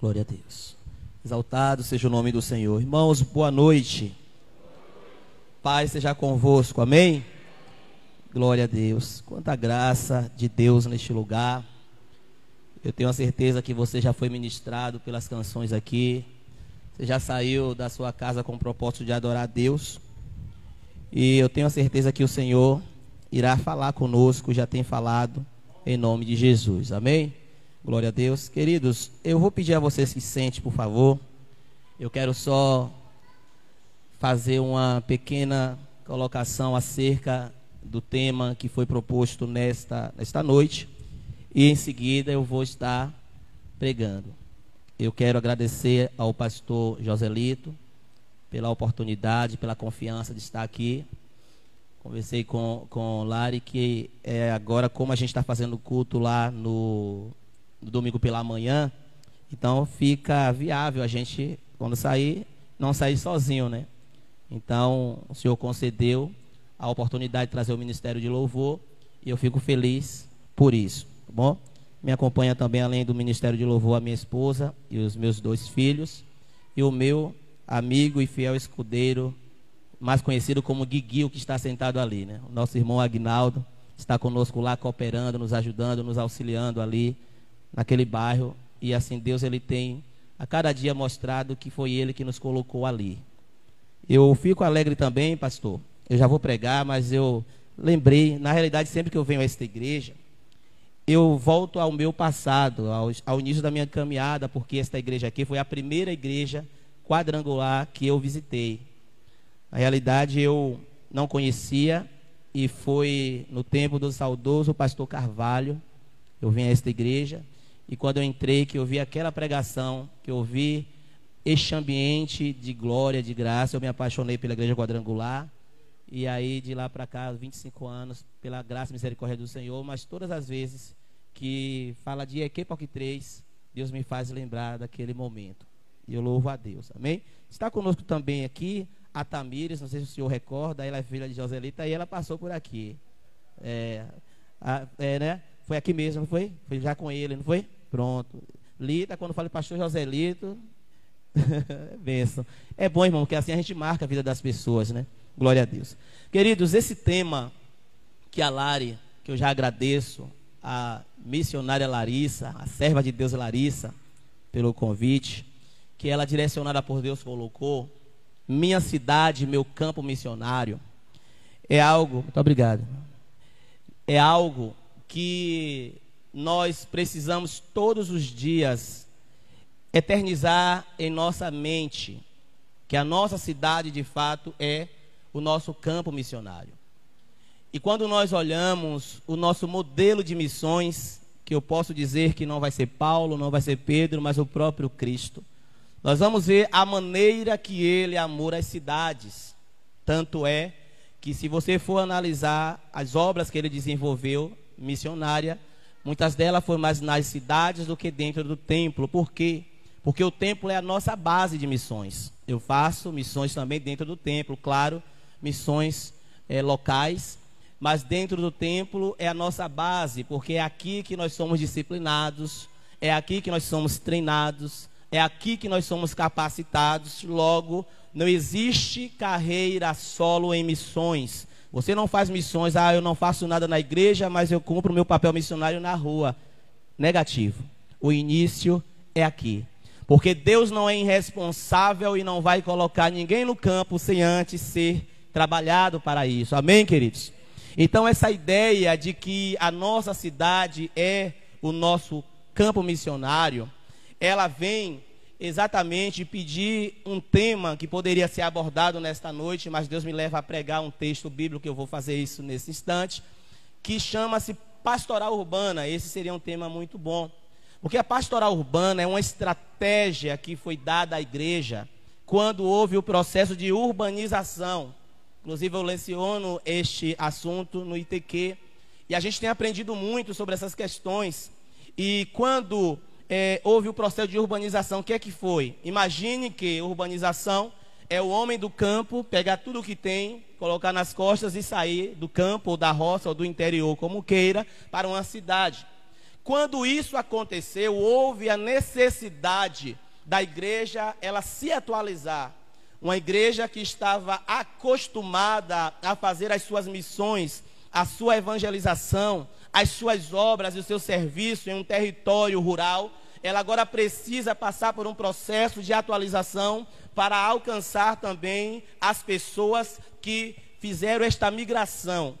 Glória a Deus. Exaltado seja o nome do Senhor. Irmãos, boa noite. Pai seja convosco. Amém? Glória a Deus. Quanta graça de Deus neste lugar. Eu tenho a certeza que você já foi ministrado pelas canções aqui. Você já saiu da sua casa com o propósito de adorar a Deus. E eu tenho a certeza que o Senhor irá falar conosco, já tem falado, em nome de Jesus. Amém? Glória a Deus. Queridos, eu vou pedir a vocês que sentem, por favor. Eu quero só fazer uma pequena colocação acerca do tema que foi proposto nesta, nesta noite. E em seguida eu vou estar pregando. Eu quero agradecer ao pastor Joselito pela oportunidade, pela confiança de estar aqui. Conversei com, com Lari que é agora, como a gente está fazendo culto lá no, no domingo pela manhã, então fica viável a gente, quando sair, não sair sozinho, né? Então, o Senhor concedeu a oportunidade de trazer o ministério de louvor e eu fico feliz por isso, tá bom? Me acompanha também, além do ministério de louvor, a minha esposa e os meus dois filhos e o meu amigo e fiel escudeiro, mais conhecido como Guiguio, que está sentado ali, né? O nosso irmão Agnaldo está conosco lá, cooperando, nos ajudando, nos auxiliando ali naquele bairro. E assim Deus ele tem a cada dia mostrado que foi ele que nos colocou ali. Eu fico alegre também, pastor. Eu já vou pregar, mas eu lembrei, na realidade, sempre que eu venho a esta igreja, eu volto ao meu passado, ao, ao início da minha caminhada, porque esta igreja aqui foi a primeira igreja quadrangular que eu visitei. Na realidade, eu não conhecia e foi no tempo do saudoso pastor Carvalho. Eu vim a esta igreja e quando eu entrei, que eu vi aquela pregação, que eu vi este ambiente de glória, de graça, eu me apaixonei pela igreja quadrangular. E aí, de lá para cá, 25 anos, pela graça e misericórdia do Senhor, mas todas as vezes que fala de Equipe 3, Deus me faz lembrar daquele momento. E eu louvo a Deus. Amém? Está conosco também aqui a Tamires, não sei se o senhor recorda, ela é filha de Joselita e ela passou por aqui. É, a, é, né? Foi aqui mesmo, não foi? Foi já com ele, não foi? Pronto. Lita, quando fala pastor Joselito, benção. É bom, irmão, porque assim a gente marca a vida das pessoas, né? Glória a Deus. Queridos, esse tema que a Lari, que eu já agradeço, a missionária Larissa, a serva de Deus Larissa, pelo convite, que ela, direcionada por Deus, colocou, minha cidade, meu campo missionário, é algo, muito obrigado, é algo que nós precisamos todos os dias eternizar em nossa mente que a nossa cidade de fato é o nosso campo missionário. E quando nós olhamos o nosso modelo de missões, que eu posso dizer que não vai ser Paulo, não vai ser Pedro, mas o próprio Cristo, nós vamos ver a maneira que ele amou as cidades. Tanto é que, se você for analisar as obras que ele desenvolveu, missionária, muitas delas foram mais nas cidades do que dentro do templo. Por quê? Porque o templo é a nossa base de missões. Eu faço missões também dentro do templo, claro, missões é, locais, mas dentro do templo é a nossa base, porque é aqui que nós somos disciplinados, é aqui que nós somos treinados, é aqui que nós somos capacitados. Logo, não existe carreira solo em missões. Você não faz missões, ah, eu não faço nada na igreja, mas eu cumpro meu papel missionário na rua. Negativo. O início é aqui. Porque Deus não é irresponsável e não vai colocar ninguém no campo sem antes ser trabalhado para isso. Amém, queridos? Então, essa ideia de que a nossa cidade é o nosso campo missionário, ela vem exatamente pedir um tema que poderia ser abordado nesta noite, mas Deus me leva a pregar um texto bíblico, que eu vou fazer isso nesse instante, que chama-se pastoral urbana. Esse seria um tema muito bom. Porque a pastoral urbana é uma estratégia que foi dada à igreja quando houve o processo de urbanização. Inclusive, eu leciono este assunto no ITQ. E a gente tem aprendido muito sobre essas questões. E quando é, houve o processo de urbanização, o que é que foi? Imagine que urbanização é o homem do campo pegar tudo o que tem, colocar nas costas e sair do campo, ou da roça, ou do interior, como queira, para uma cidade. quando isso aconteceu, houve a necessidade da igreja ela se atualizar. Uma igreja que estava acostumada a fazer as suas missões, a sua evangelização, as suas obras e o seu serviço em um território rural, ela agora precisa passar por um processo de atualização para alcançar também as pessoas que fizeram esta migração.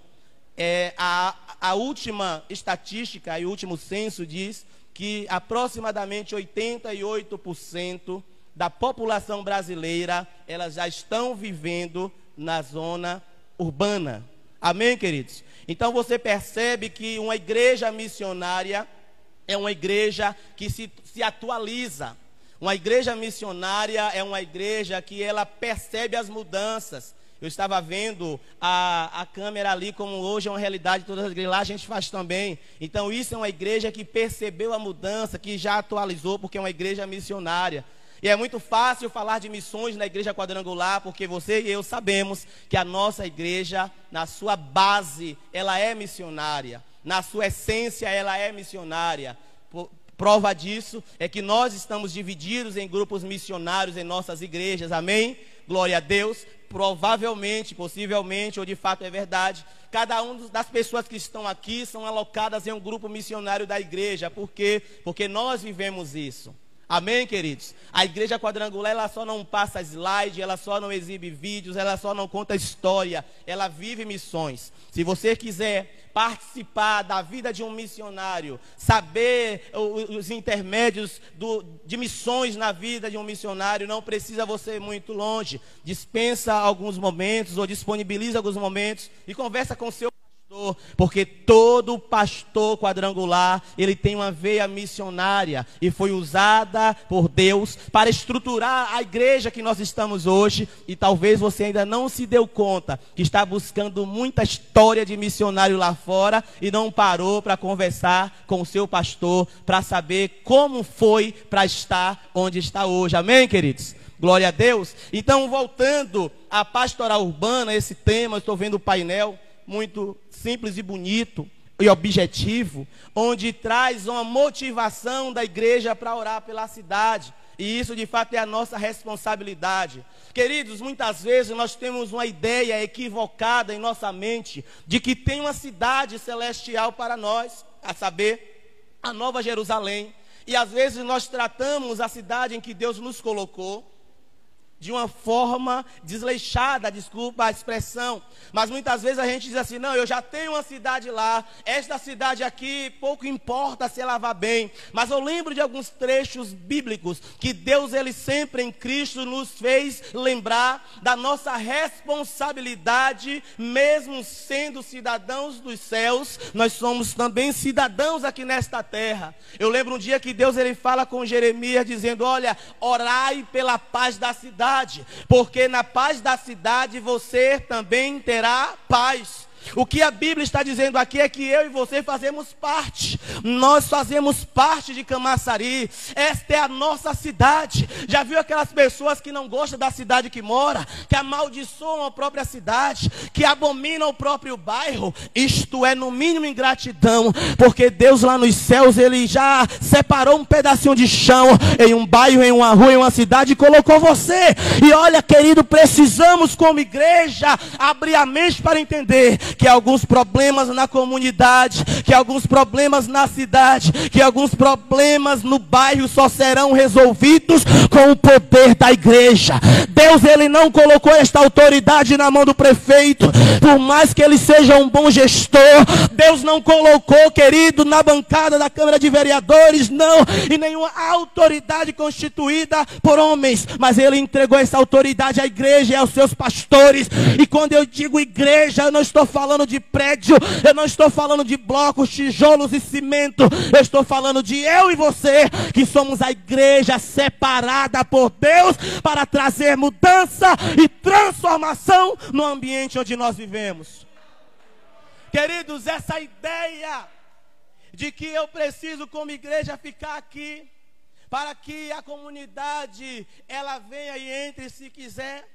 É, a, a última estatística e o último censo diz que aproximadamente 88% da população brasileira, elas já estão vivendo na zona urbana. Amém, queridos? Então você percebe que uma igreja missionária é uma igreja que se, se atualiza. Uma igreja missionária é uma igreja que ela percebe as mudanças. Eu estava vendo a, a câmera ali, como hoje é uma realidade, todas as igrejas lá a gente faz também. Então, isso é uma igreja que percebeu a mudança, que já atualizou, porque é uma igreja missionária. E é muito fácil falar de missões na igreja quadrangular, porque você e eu sabemos que a nossa igreja, na sua base, ela é missionária. Na sua essência, ela é missionária. Prova disso é que nós estamos divididos em grupos missionários em nossas igrejas, amém? Glória a Deus. Provavelmente, possivelmente, ou de fato é verdade, cada uma das pessoas que estão aqui são alocadas em um grupo missionário da igreja. Por quê? Porque nós vivemos isso. Amém, queridos? A igreja quadrangular, ela só não passa slide, ela só não exibe vídeos, ela só não conta história, ela vive missões. Se você quiser participar da vida de um missionário, saber os intermédios do, de missões na vida de um missionário, não precisa você ir muito longe. Dispensa alguns momentos ou disponibiliza alguns momentos e conversa com seu porque todo pastor quadrangular, ele tem uma veia missionária e foi usada por Deus para estruturar a igreja que nós estamos hoje, e talvez você ainda não se deu conta que está buscando muita história de missionário lá fora e não parou para conversar com o seu pastor para saber como foi para estar onde está hoje. Amém, queridos. Glória a Deus. Então, voltando à pastoral urbana, esse tema, estou vendo o painel muito simples e bonito e objetivo, onde traz uma motivação da igreja para orar pela cidade. E isso de fato é a nossa responsabilidade. Queridos, muitas vezes nós temos uma ideia equivocada em nossa mente de que tem uma cidade celestial para nós, a saber, a Nova Jerusalém. E às vezes nós tratamos a cidade em que Deus nos colocou de uma forma desleixada, desculpa a expressão. Mas muitas vezes a gente diz assim: não, eu já tenho uma cidade lá, esta cidade aqui, pouco importa se ela vá bem. Mas eu lembro de alguns trechos bíblicos que Deus, Ele sempre em Cristo, nos fez lembrar da nossa responsabilidade, mesmo sendo cidadãos dos céus, nós somos também cidadãos aqui nesta terra. Eu lembro um dia que Deus, Ele fala com Jeremias, dizendo: olha, orai pela paz da cidade cidade, porque na paz da cidade você também terá paz. O que a Bíblia está dizendo aqui é que eu e você fazemos parte. Nós fazemos parte de Camaçari. Esta é a nossa cidade. Já viu aquelas pessoas que não gostam da cidade que mora, que amaldiçoam a própria cidade, que abominam o próprio bairro? Isto é no mínimo ingratidão, porque Deus lá nos céus ele já separou um pedacinho de chão em um bairro, em uma rua, em uma cidade e colocou você. E olha, querido, precisamos como igreja abrir a mente para entender que alguns problemas na comunidade, que alguns problemas na cidade, que alguns problemas no bairro só serão resolvidos com o poder da igreja. Deus ele não colocou esta autoridade na mão do prefeito, por mais que ele seja um bom gestor, Deus não colocou, querido, na bancada da Câmara de Vereadores, não, e nenhuma autoridade constituída por homens, mas ele entregou essa autoridade à igreja e aos seus pastores. E quando eu digo igreja, eu não estou falando falando de prédio, eu não estou falando de blocos, tijolos e cimento, eu estou falando de eu e você, que somos a igreja separada por Deus para trazer mudança e transformação no ambiente onde nós vivemos. Queridos, essa ideia de que eu preciso como igreja ficar aqui para que a comunidade ela venha e entre se quiser,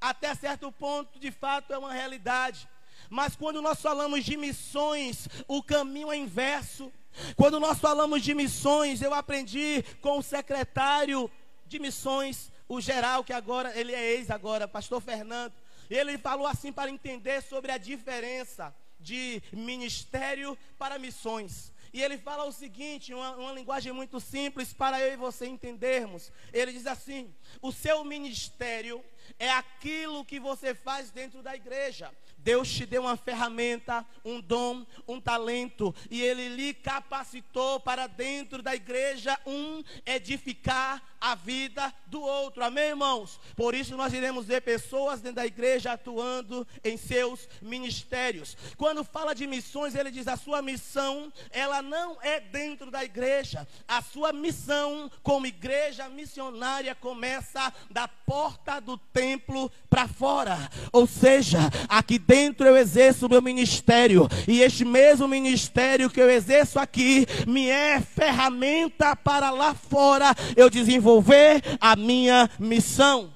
até certo ponto, de fato é uma realidade. Mas quando nós falamos de missões, o caminho é inverso. Quando nós falamos de missões, eu aprendi com o secretário de missões, o geral, que agora, ele é ex agora, pastor Fernando. Ele falou assim para entender sobre a diferença de ministério para missões. E ele fala o seguinte, uma, uma, linguagem muito simples para eu e você entendermos. Ele diz assim: o seu ministério é aquilo que você faz dentro da igreja. Deus te deu uma ferramenta, um dom, um talento, e Ele lhe capacitou para dentro da igreja um edificar a vida do outro. Amém, irmãos? Por isso nós iremos ver pessoas dentro da igreja atuando em seus ministérios. Quando fala de missões, ele diz: a sua missão, ela não é dentro da igreja. A sua missão como igreja missionária começa da porta do templo para fora. Ou seja, aqui dentro eu exerço o meu ministério, e este mesmo ministério que eu exerço aqui me é ferramenta para lá fora eu desenvolver desenvolver a minha missão.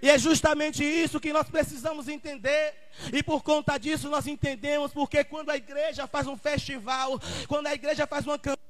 E é justamente isso que nós precisamos entender. E por conta disso nós entendemos porque quando a igreja faz um festival, quando a igreja faz uma campanha,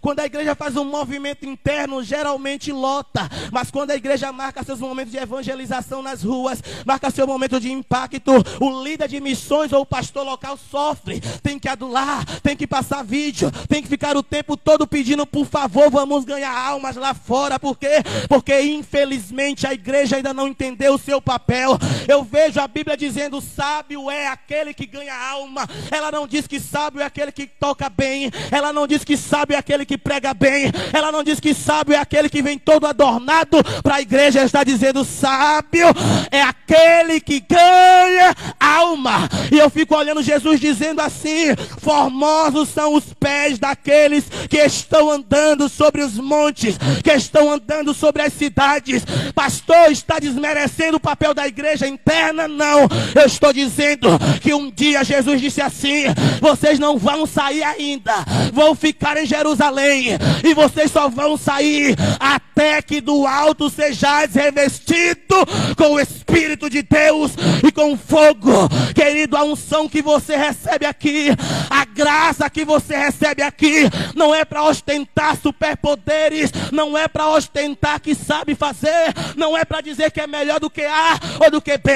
quando a igreja faz um movimento interno, geralmente lota. Mas quando a igreja marca seus momentos de evangelização nas ruas, marca seu momento de impacto, o líder de missões ou o pastor local sofre. Tem que adular, tem que passar vídeo, tem que ficar o tempo todo pedindo, por favor, vamos ganhar almas lá fora. Por quê? Porque infelizmente a igreja ainda não entendeu o seu papel. Eu vejo a Bíblia dizendo: sábio é aquele que ganha alma. Ela não diz que sábio é aquele que toca bem. Ela não diz que sábio é aquele que prega bem. Ela não diz que sábio é aquele que vem todo adornado para a igreja. Está dizendo sábio é aquele que ganha alma. E eu fico olhando Jesus dizendo assim: Formosos são os pés daqueles que estão andando sobre os montes, que estão andando sobre as cidades. Pastor, está desmerecendo o papel da igreja interna? Não. Eu estou dizendo que um dia Jesus disse assim: Vocês não vão sair ainda, vão ficar em Jerusalém Jerusalém, e vocês só vão sair até que do alto sejais revestido com o Espírito de Deus e com fogo. Querido, a unção que você recebe aqui, a graça que você recebe aqui, não é para ostentar superpoderes, não é para ostentar que sabe fazer, não é para dizer que é melhor do que A ou do que B.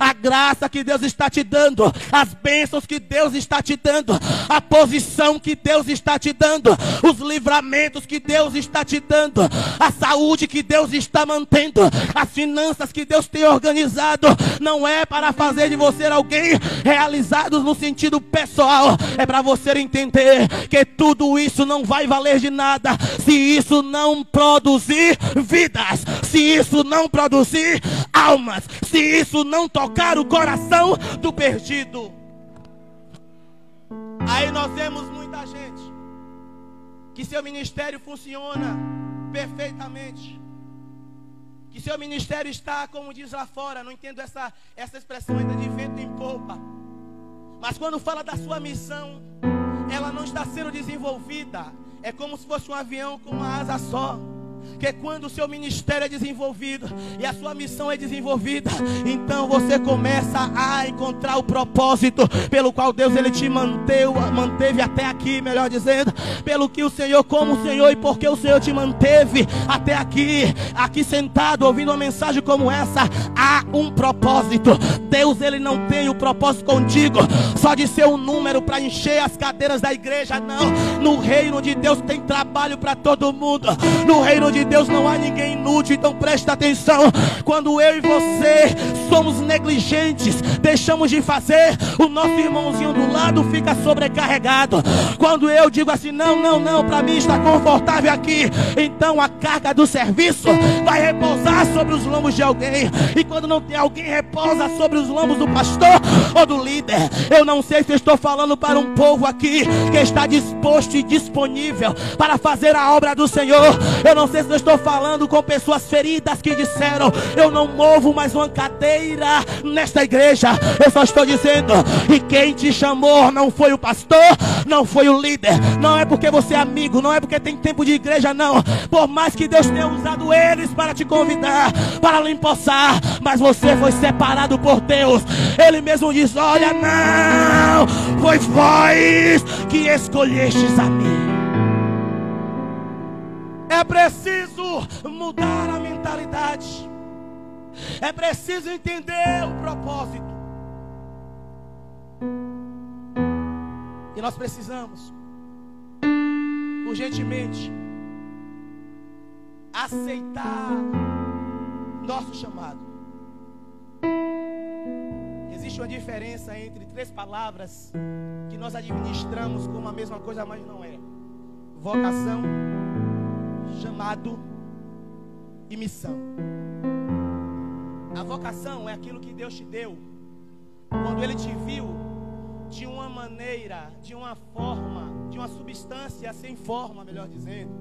A graça que Deus está te dando, as bênçãos que Deus está te dando, a posição que Deus está te dando, os livramentos que Deus está te dando, a saúde que Deus está mantendo, as finanças que Deus tem organizado, não é para fazer de você alguém realizado no sentido pessoal, é para você entender que tudo isso não vai valer de nada se isso não produzir vidas, se isso não produzir almas, se isso não tocar o coração do perdido. Aí nós vemos muita gente que seu ministério funciona perfeitamente. Que seu ministério está, como diz lá fora, não entendo essa, essa expressão ainda de vento em polpa. Mas quando fala da sua missão, ela não está sendo desenvolvida. É como se fosse um avião com uma asa só que quando o seu ministério é desenvolvido e a sua missão é desenvolvida, então você começa a encontrar o propósito pelo qual Deus ele te manteve, manteve até aqui, melhor dizendo, pelo que o Senhor, como o Senhor e porque o Senhor te manteve até aqui, aqui sentado ouvindo uma mensagem como essa, há um propósito. Deus ele não tem o propósito contigo só de ser um número para encher as cadeiras da igreja, não. No reino de Deus tem trabalho para todo mundo. No reino de Deus não há ninguém inútil, então presta atenção. Quando eu e você somos negligentes, deixamos de fazer, o nosso irmãozinho do lado fica sobrecarregado. Quando eu digo assim, não, não, não, para mim está confortável aqui, então a carga do serviço vai repousar sobre os lombos de alguém. E quando não tem alguém, repousa sobre os lombos do pastor ou do líder. Eu não sei se estou falando para um povo aqui que está disposto e disponível para fazer a obra do Senhor. Eu não sei eu estou falando com pessoas feridas que disseram: Eu não movo mais uma cadeira nesta igreja. Eu só estou dizendo: E quem te chamou não foi o pastor, não foi o líder, não é porque você é amigo, não é porque tem tempo de igreja, não. Por mais que Deus tenha usado eles para te convidar, para lhe empossar, mas você foi separado por Deus. Ele mesmo diz: Olha, não, foi vós que escolhestes a mim. É preciso mudar a mentalidade. É preciso entender o propósito. E nós precisamos, urgentemente, aceitar nosso chamado. Existe uma diferença entre três palavras que nós administramos como a mesma coisa, mas não é: vocação, chamado e missão. A vocação é aquilo que Deus te deu quando Ele te viu de uma maneira, de uma forma, de uma substância sem forma, melhor dizendo.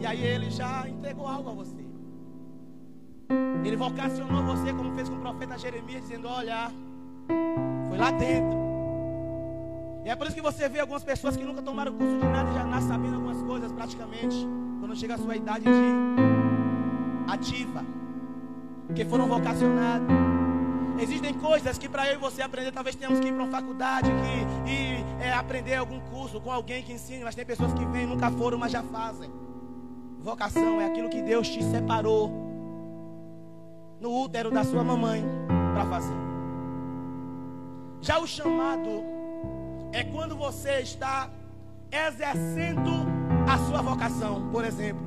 E aí Ele já entregou algo a você. Ele vocacionou você, como fez com o profeta Jeremias, dizendo: Olha, foi lá dentro. E é por isso que você vê algumas pessoas que nunca tomaram curso de nada e já nascem sabendo algumas coisas praticamente, quando chega a sua idade de ativa que foram vocacionados. Existem coisas que para eu e você aprender, talvez tenhamos que ir para uma faculdade, que ir é, aprender algum curso com alguém que ensine, mas tem pessoas que vêm, nunca foram, mas já fazem. Vocação é aquilo que Deus te separou no útero da sua mamãe para fazer. Já o chamado é quando você está exercendo a sua vocação. Por exemplo,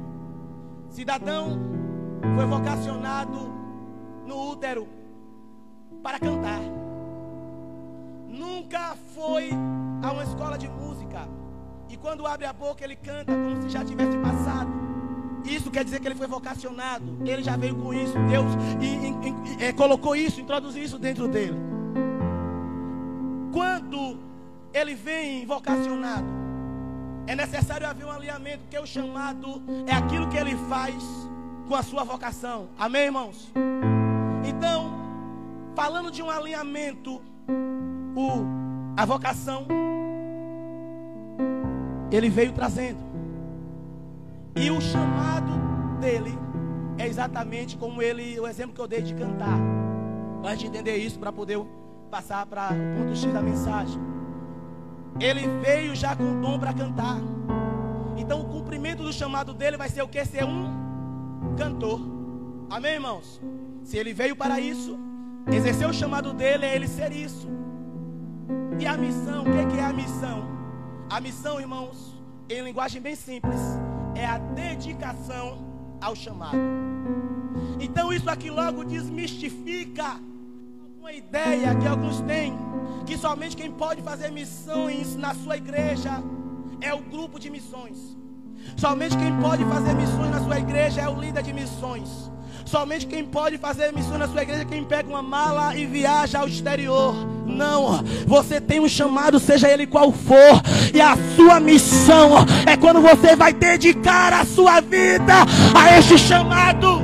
cidadão foi vocacionado no útero para cantar. Nunca foi a uma escola de música. E quando abre a boca, ele canta como se já tivesse passado. Isso quer dizer que ele foi vocacionado. Ele já veio com isso. Deus e, e, e, é, colocou isso, introduziu isso dentro dele. Quando ele vem vocacionado, é necessário haver um alinhamento, porque o chamado é aquilo que ele faz com a sua vocação. Amém, irmãos? Então, falando de um alinhamento, o, a vocação, ele veio trazendo. E o chamado dele é exatamente como ele, o exemplo que eu dei de cantar. Antes de entender isso, para poder passar para o ponto X da mensagem. Ele veio já com dom para cantar. Então o cumprimento do chamado dele vai ser o que? Ser um cantor. Amém, irmãos? Se ele veio para isso, exercer o chamado dele é ele ser isso. E a missão, o que é a missão? A missão, irmãos, em linguagem bem simples, é a dedicação ao chamado. Então isso aqui logo desmistifica uma ideia que alguns têm que somente quem pode fazer missões na sua igreja é o grupo de missões. Somente quem pode fazer missões na sua igreja é o líder de missões. Somente quem pode fazer missão na sua igreja é quem pega uma mala e viaja ao exterior. Não, você tem um chamado, seja ele qual for, e a sua missão é quando você vai dedicar a sua vida a este chamado.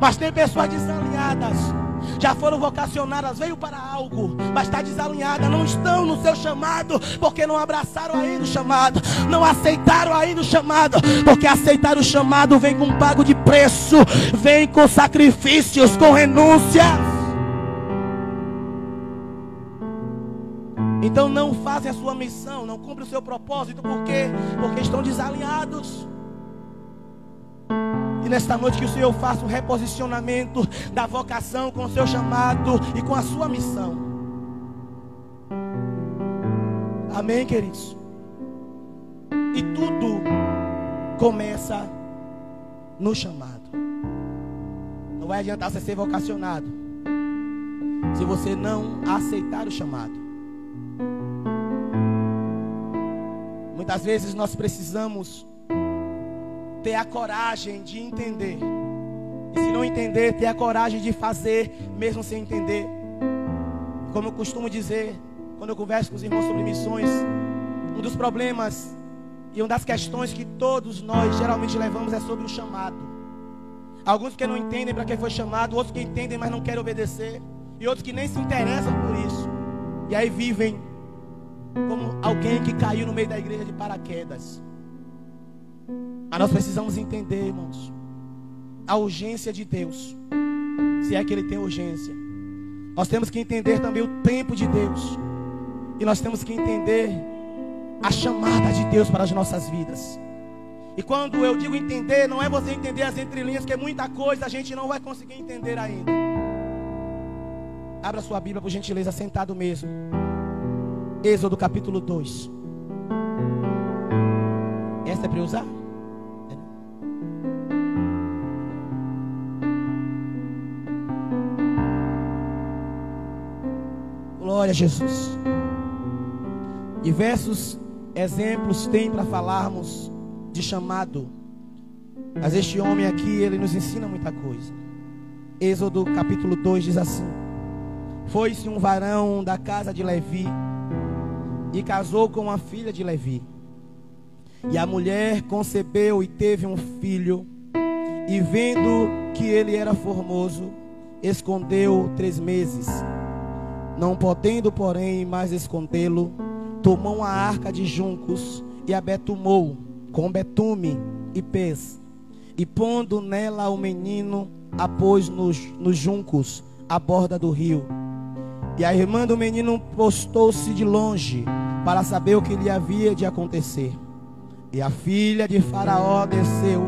Mas tem pessoas desalinhadas já foram vocacionadas, veio para algo, mas está desalinhada, não estão no seu chamado, porque não abraçaram ainda o chamado, não aceitaram ainda o chamado, porque aceitar o chamado vem com pago de preço, vem com sacrifícios, com renúncias. Então não fazem a sua missão, não cumprem o seu propósito, por quê? Porque estão desalinhados. E nesta noite que o Senhor faça um reposicionamento da vocação com o seu chamado e com a sua missão. Amém, queridos? E tudo começa no chamado. Não vai adiantar você ser vocacionado se você não aceitar o chamado. Muitas vezes nós precisamos ter a coragem de entender. E se não entender, ter a coragem de fazer, mesmo sem entender. Como eu costumo dizer, quando eu converso com os irmãos sobre missões, um dos problemas e uma das questões que todos nós geralmente levamos é sobre o chamado. Alguns que não entendem para que foi chamado, outros que entendem, mas não querem obedecer, e outros que nem se interessam por isso. E aí vivem como alguém que caiu no meio da igreja de paraquedas. Mas nós precisamos entender, irmãos, a urgência de Deus. Se é que Ele tem urgência. Nós temos que entender também o tempo de Deus. E nós temos que entender a chamada de Deus para as nossas vidas. E quando eu digo entender, não é você entender as entrelinhas, que é muita coisa a gente não vai conseguir entender ainda. Abra sua Bíblia, por gentileza, sentado mesmo. Êxodo capítulo 2. Essa é para usar? Glória a Jesus. Diversos exemplos tem para falarmos de chamado. Mas este homem aqui, ele nos ensina muita coisa. Êxodo capítulo 2 diz assim: Foi-se um varão da casa de Levi e casou com uma filha de Levi. E a mulher concebeu e teve um filho. E vendo que ele era formoso, escondeu três meses. Não podendo, porém, mais escondê-lo, tomou uma arca de juncos e a betumou com betume e pés. E pondo nela o menino, a pôs nos, nos juncos, à borda do rio. E a irmã do menino postou-se de longe, para saber o que lhe havia de acontecer. E a filha de Faraó desceu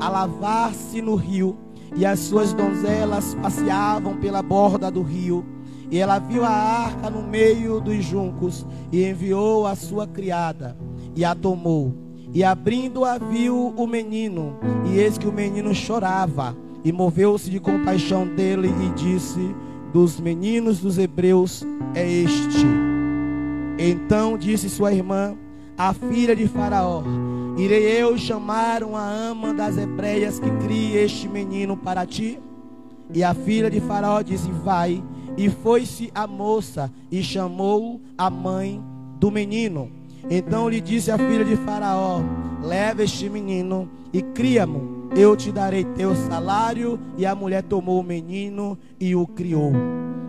a lavar-se no rio, e as suas donzelas passeavam pela borda do rio. E ela viu a arca no meio dos juncos, e enviou a sua criada, e a tomou e abrindo-a, viu o menino, e eis que o menino chorava. E moveu-se de compaixão dele e disse: Dos meninos dos hebreus é este. Então disse sua irmã, a filha de Faraó: Irei eu chamar uma ama das hebreias que crie este menino para ti? E a filha de Faraó disse: Vai. E foi-se a moça e chamou a mãe do menino. Então lhe disse a filha de Faraó: Leva este menino e cria-mo. Eu te darei teu salário. E a mulher tomou o menino e o criou.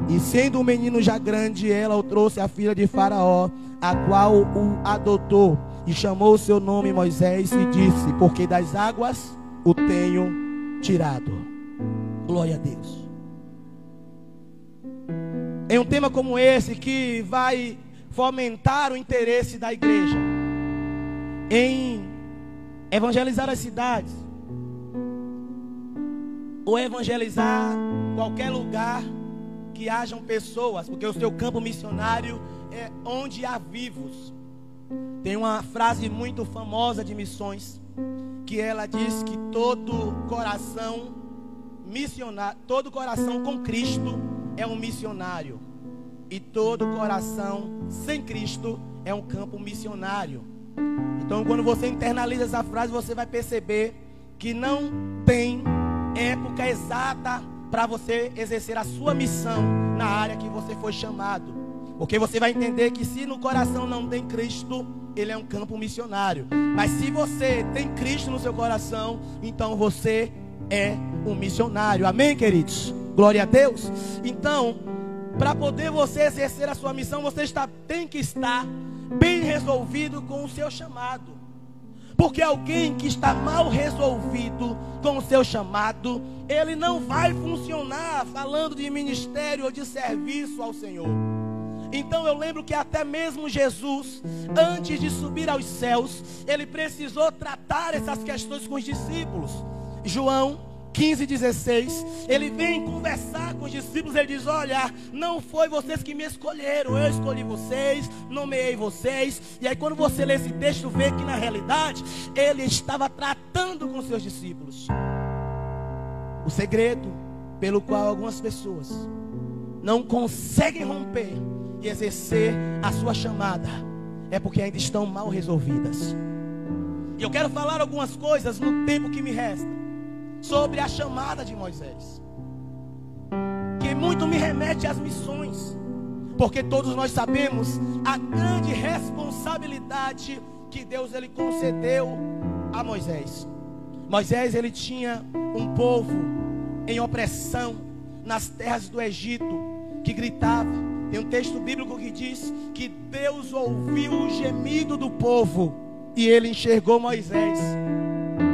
E sendo o menino já grande, ela o trouxe à filha de Faraó, a qual o adotou. E chamou o seu nome Moisés e disse: Porque das águas o tenho tirado. Glória a Deus. Em um tema como esse que vai fomentar o interesse da igreja em evangelizar as cidades ou evangelizar qualquer lugar que hajam pessoas, porque o seu campo missionário é onde há vivos. Tem uma frase muito famosa de missões que ela diz que todo coração missionário, todo coração com Cristo é um missionário. E todo coração sem Cristo é um campo missionário. Então, quando você internaliza essa frase, você vai perceber que não tem época exata para você exercer a sua missão na área que você foi chamado. Porque você vai entender que se no coração não tem Cristo, ele é um campo missionário. Mas se você tem Cristo no seu coração, então você é um missionário. Amém, queridos? Glória a Deus. Então, para poder você exercer a sua missão, você está, tem que estar bem resolvido com o seu chamado. Porque alguém que está mal resolvido com o seu chamado, ele não vai funcionar falando de ministério ou de serviço ao Senhor. Então eu lembro que até mesmo Jesus, antes de subir aos céus, ele precisou tratar essas questões com os discípulos. João 15, 16, ele vem conversar com os discípulos, ele diz: Olha, não foi vocês que me escolheram, eu escolhi vocês, nomeei vocês. E aí, quando você lê esse texto, vê que na realidade ele estava tratando com seus discípulos. O segredo pelo qual algumas pessoas não conseguem romper e exercer a sua chamada é porque ainda estão mal resolvidas. E eu quero falar algumas coisas no tempo que me resta sobre a chamada de Moisés. Que muito me remete às missões, porque todos nós sabemos a grande responsabilidade que Deus ele concedeu a Moisés. Moisés ele tinha um povo em opressão nas terras do Egito que gritava. Tem um texto bíblico que diz que Deus ouviu o gemido do povo e ele enxergou Moisés.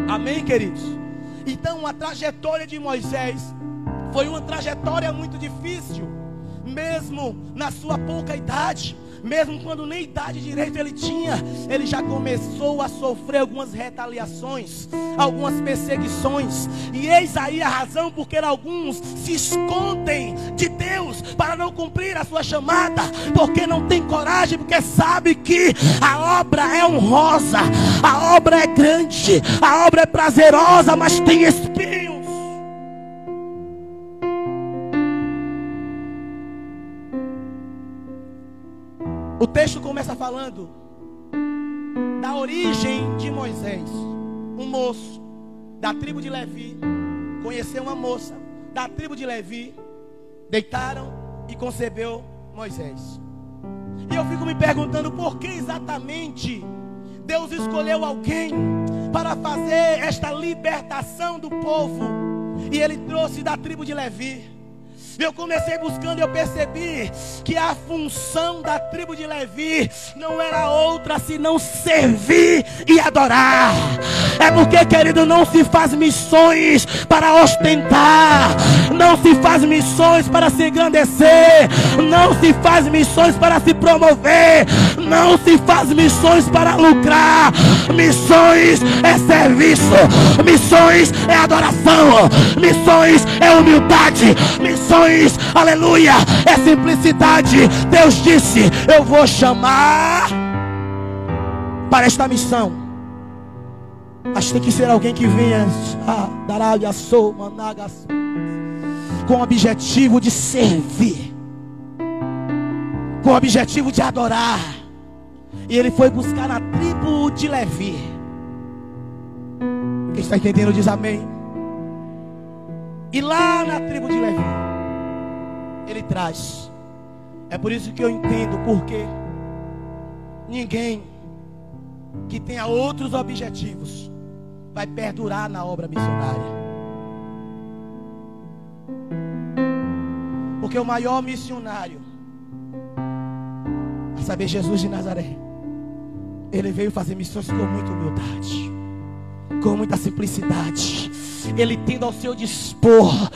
Amém, queridos? Então a trajetória de Moisés foi uma trajetória muito difícil, mesmo na sua pouca idade, mesmo quando nem idade direito ele tinha, ele já começou a sofrer algumas retaliações, algumas perseguições. E eis aí a razão porque alguns se escondem de Deus para não cumprir a sua chamada, porque não tem coragem, porque sabe que a obra é honrosa, a obra é grande, a obra é prazerosa, mas tem espinhos. O texto começa falando da origem de Moisés. Um moço da tribo de Levi conheceu uma moça da tribo de Levi, deitaram e concebeu Moisés. E eu fico me perguntando por que exatamente Deus escolheu alguém para fazer esta libertação do povo e ele trouxe da tribo de Levi. Eu comecei buscando e eu percebi que a função da tribo de Levi não era outra senão servir e adorar. É porque, querido, não se faz missões para ostentar, não se faz missões para se engrandecer, não se faz missões para se promover, não se faz missões para lucrar. Missões é serviço, missões é adoração, missões é humildade, missões aleluia, é simplicidade. Deus disse: Eu vou chamar para esta missão. Mas tem que ser alguém que venha com o objetivo de servir, com o objetivo de adorar. E ele foi buscar na tribo de Levi. Quem está entendendo diz amém. E lá na tribo de Levi, ele traz. É por isso que eu entendo porque ninguém que tenha outros objetivos vai perdurar na obra missionária. Porque o maior missionário, a saber, Jesus de Nazaré, ele veio fazer missões com muita humildade, com muita simplicidade ele tendo ao seu dispor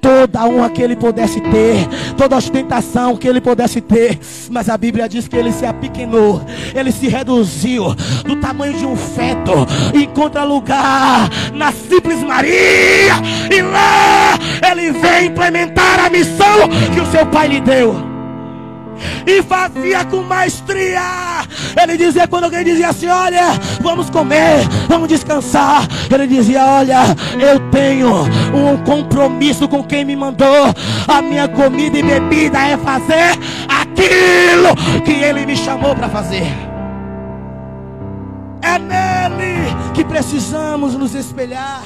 toda a honra que ele pudesse ter, toda a ostentação que ele pudesse ter, mas a Bíblia diz que ele se apequenou, ele se reduziu do tamanho de um feto, encontra lugar na simples Maria, e lá ele vem implementar a missão que o seu pai lhe deu e fazia com maestria. Ele dizia, quando alguém dizia assim: Olha, vamos comer, vamos descansar. Ele dizia: Olha, eu tenho um compromisso com quem me mandou. A minha comida e bebida é fazer aquilo que ele me chamou para fazer. É nele que precisamos nos espelhar.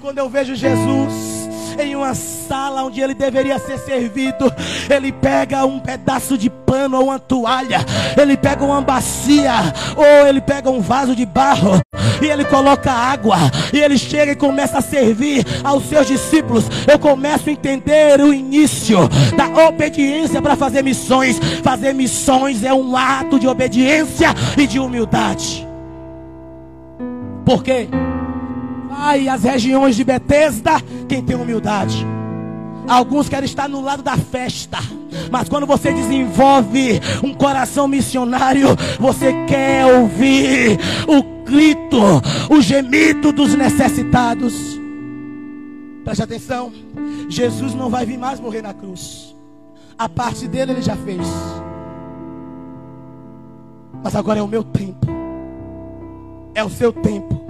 Quando eu vejo Jesus em uma sala onde ele deveria ser servido, ele pega um pedaço de pano ou uma toalha, ele pega uma bacia ou ele pega um vaso de barro e ele coloca água e ele chega e começa a servir aos seus discípulos. Eu começo a entender o início da obediência para fazer missões. Fazer missões é um ato de obediência e de humildade. Por quê? Vai às regiões de Betesda quem tem humildade. Alguns querem estar no lado da festa, mas quando você desenvolve um coração missionário, você quer ouvir o grito, o gemido dos necessitados. Preste atenção: Jesus não vai vir mais morrer na cruz, a parte dele ele já fez, mas agora é o meu tempo, é o seu tempo.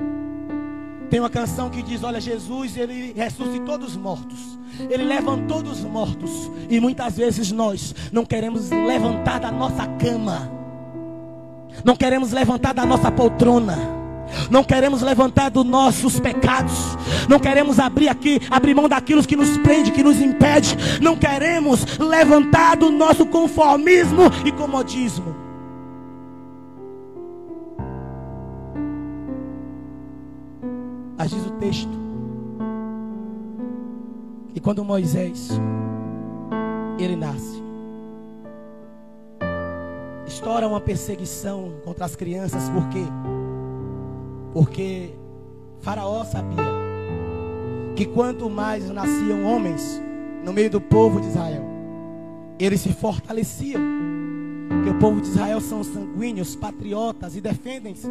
Tem uma canção que diz: Olha, Jesus, ele ressuscitou dos mortos, ele levantou dos mortos, e muitas vezes nós não queremos levantar da nossa cama, não queremos levantar da nossa poltrona. Não queremos levantar dos nossos pecados. Não queremos abrir aqui, abrir mão daquilo que nos prende, que nos impede. Não queremos levantar do nosso conformismo e comodismo. Mas diz o texto que quando Moisés ele nasce, estoura uma perseguição contra as crianças, por quê? Porque Faraó sabia que quanto mais nasciam homens no meio do povo de Israel, eles se fortaleciam. que o povo de Israel são sanguíneos, patriotas e defendem-se,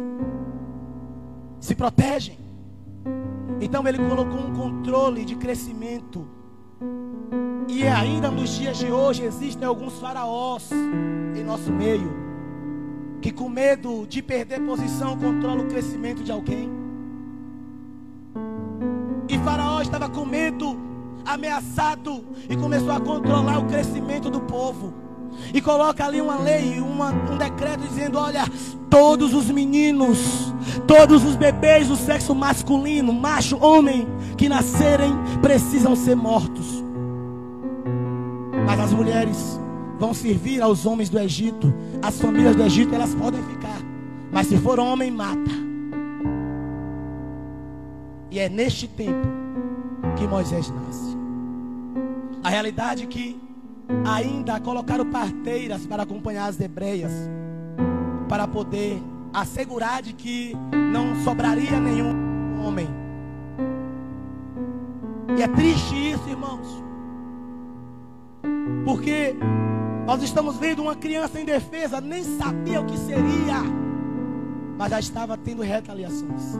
se protegem. Então ele colocou um controle de crescimento. E ainda nos dias de hoje existem alguns faraós em nosso meio que com medo de perder posição controla o crescimento de alguém. E Faraó estava com medo, ameaçado e começou a controlar o crescimento do povo. E coloca ali uma lei, uma, um decreto dizendo: olha, todos os meninos, todos os bebês do sexo masculino, macho, homem, que nascerem, precisam ser mortos. Mas as mulheres vão servir aos homens do Egito. As famílias do Egito elas podem ficar, mas se for homem mata. E é neste tempo que Moisés nasce. A realidade é que ainda colocaram parteiras para acompanhar as hebreias, para poder assegurar de que não sobraria nenhum homem. E é triste isso, irmãos. Porque nós estamos vendo uma criança indefesa, nem sabia o que seria, mas já estava tendo retaliações.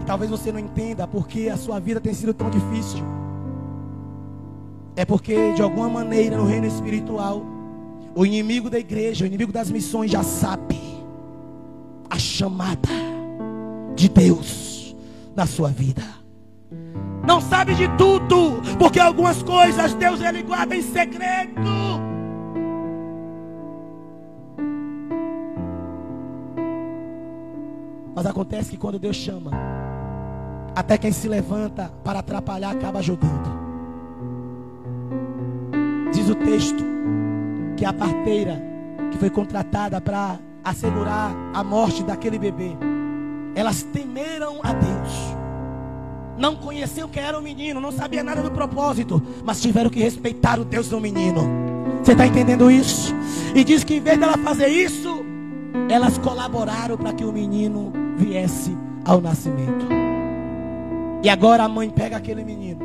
E talvez você não entenda porque a sua vida tem sido tão difícil. É porque, de alguma maneira, no reino espiritual, o inimigo da igreja, o inimigo das missões já sabe a chamada de Deus na sua vida não sabe de tudo, porque algumas coisas Deus ele guarda em segredo. Mas acontece que quando Deus chama, até quem se levanta para atrapalhar acaba ajudando. Diz o texto que a parteira que foi contratada para assegurar a morte daquele bebê, elas temeram a Deus não conheciam quem era o menino, não sabia nada do propósito, mas tiveram que respeitar o Deus do menino. Você está entendendo isso? E diz que em vez dela fazer isso, elas colaboraram para que o menino viesse ao nascimento. E agora a mãe pega aquele menino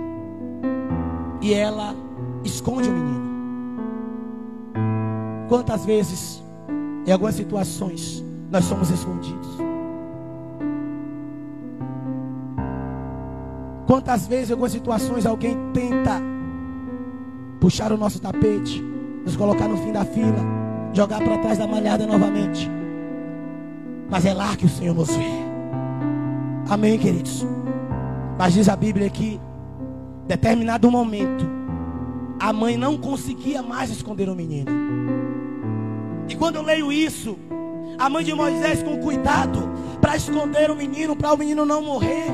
e ela esconde o menino. Quantas vezes, em algumas situações, nós somos escondidos? Quantas vezes, em algumas situações, alguém tenta puxar o nosso tapete, nos colocar no fim da fila, jogar para trás da malhada novamente. Mas é lá que o Senhor nos vê. Amém, queridos. Mas diz a Bíblia que, determinado momento, a mãe não conseguia mais esconder o menino. E quando eu leio isso, a mãe de Moisés com cuidado para esconder o menino, para o menino não morrer.